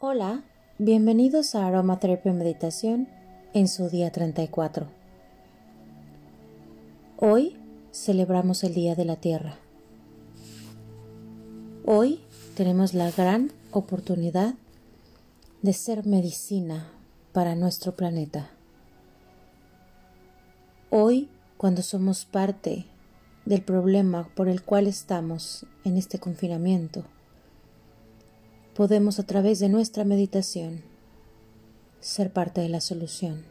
Hola, bienvenidos a Aromaterapia Meditación en su día 34. Hoy celebramos el Día de la Tierra. Hoy tenemos la gran oportunidad de ser medicina para nuestro planeta. Hoy, cuando somos parte del problema por el cual estamos en este confinamiento, podemos a través de nuestra meditación ser parte de la solución.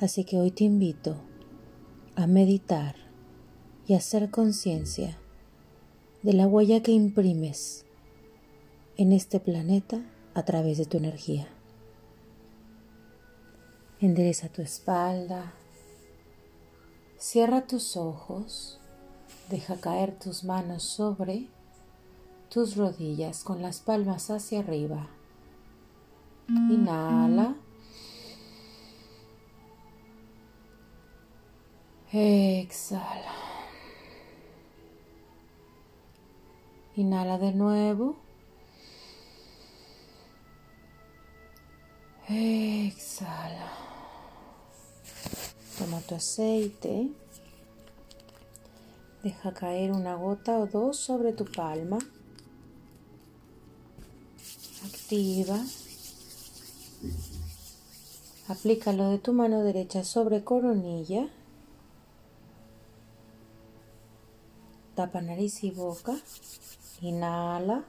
Así que hoy te invito a meditar y a hacer conciencia de la huella que imprimes en este planeta a través de tu energía. Endereza tu espalda, cierra tus ojos, deja caer tus manos sobre tus rodillas con las palmas hacia arriba. Inhala. Exhala. Inhala de nuevo. Exhala. Toma tu aceite. Deja caer una gota o dos sobre tu palma activa. Aplícalo de tu mano derecha sobre coronilla. Tapa nariz y boca. Inhala.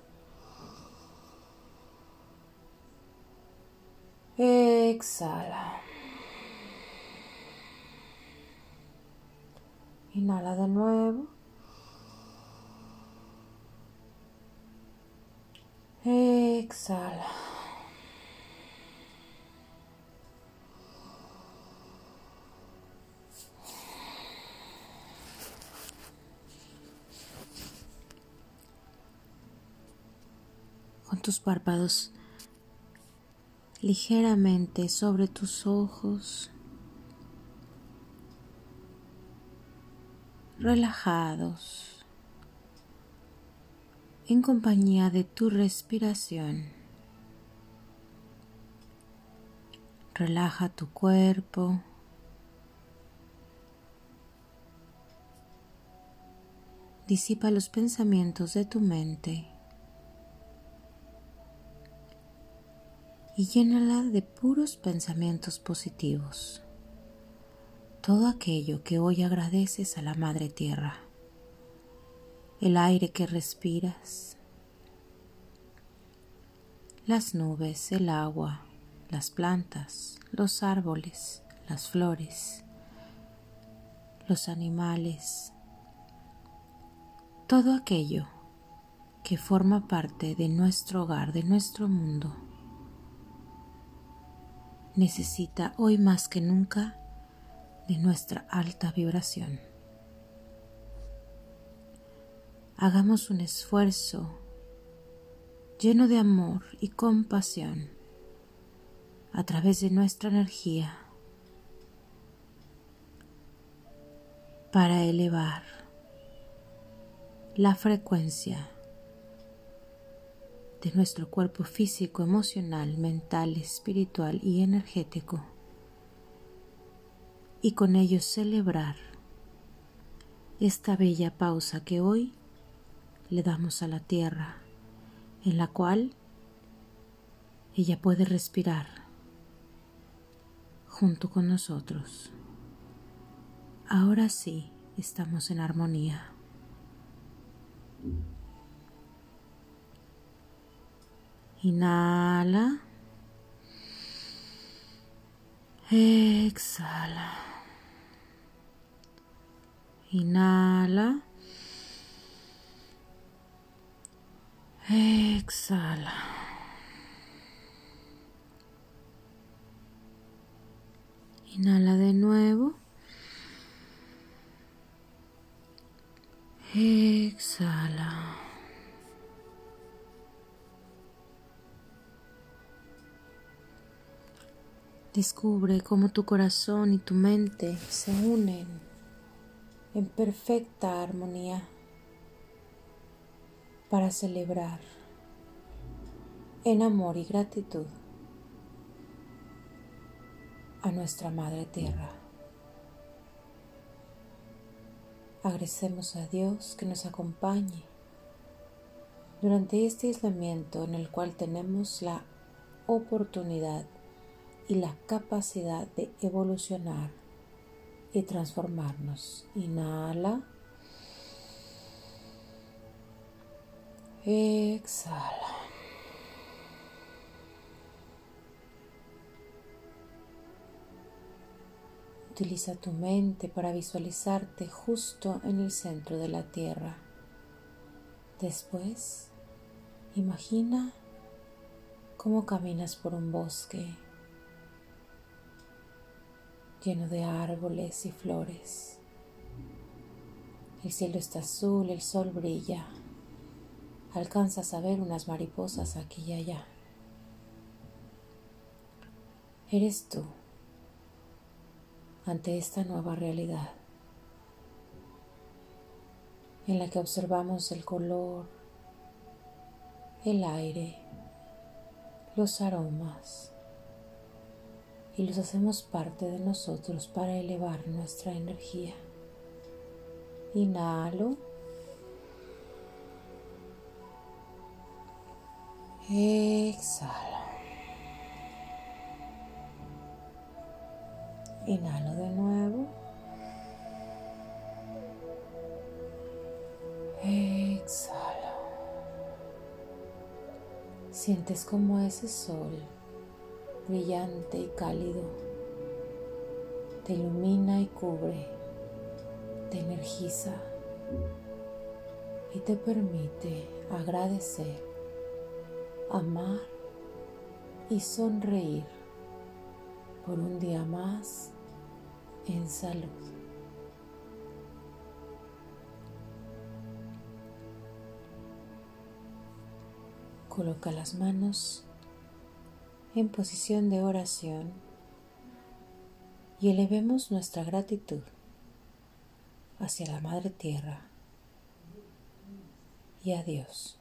Exhala. Inhala de nuevo. Exhala. Con tus párpados ligeramente sobre tus ojos, relajados en compañía de tu respiración. Relaja tu cuerpo. Disipa los pensamientos de tu mente y llénala de puros pensamientos positivos. Todo aquello que hoy agradeces a la Madre Tierra el aire que respiras, las nubes, el agua, las plantas, los árboles, las flores, los animales, todo aquello que forma parte de nuestro hogar, de nuestro mundo, necesita hoy más que nunca de nuestra alta vibración hagamos un esfuerzo lleno de amor y compasión a través de nuestra energía para elevar la frecuencia de nuestro cuerpo físico, emocional, mental, espiritual y energético. Y con ello celebrar esta bella pausa que hoy le damos a la tierra, en la cual ella puede respirar junto con nosotros. Ahora sí estamos en armonía. Inhala. Exhala. Inhala. Exhala. Inhala de nuevo. Exhala. Descubre cómo tu corazón y tu mente se unen en perfecta armonía para celebrar en amor y gratitud a nuestra Madre Tierra. Agradecemos a Dios que nos acompañe durante este aislamiento en el cual tenemos la oportunidad y la capacidad de evolucionar y transformarnos. Inhala. Exhala. Utiliza tu mente para visualizarte justo en el centro de la Tierra. Después, imagina cómo caminas por un bosque lleno de árboles y flores. El cielo está azul, el sol brilla. Alcanzas a ver unas mariposas aquí y allá. Eres tú ante esta nueva realidad en la que observamos el color, el aire, los aromas y los hacemos parte de nosotros para elevar nuestra energía. Inhalo. Exhalo. Inhalo de nuevo. Exhalo. Sientes como ese sol brillante y cálido te ilumina y cubre, te energiza y te permite agradecer, amar y sonreír por un día más en salud. Coloca las manos en posición de oración y elevemos nuestra gratitud hacia la Madre Tierra y a Dios.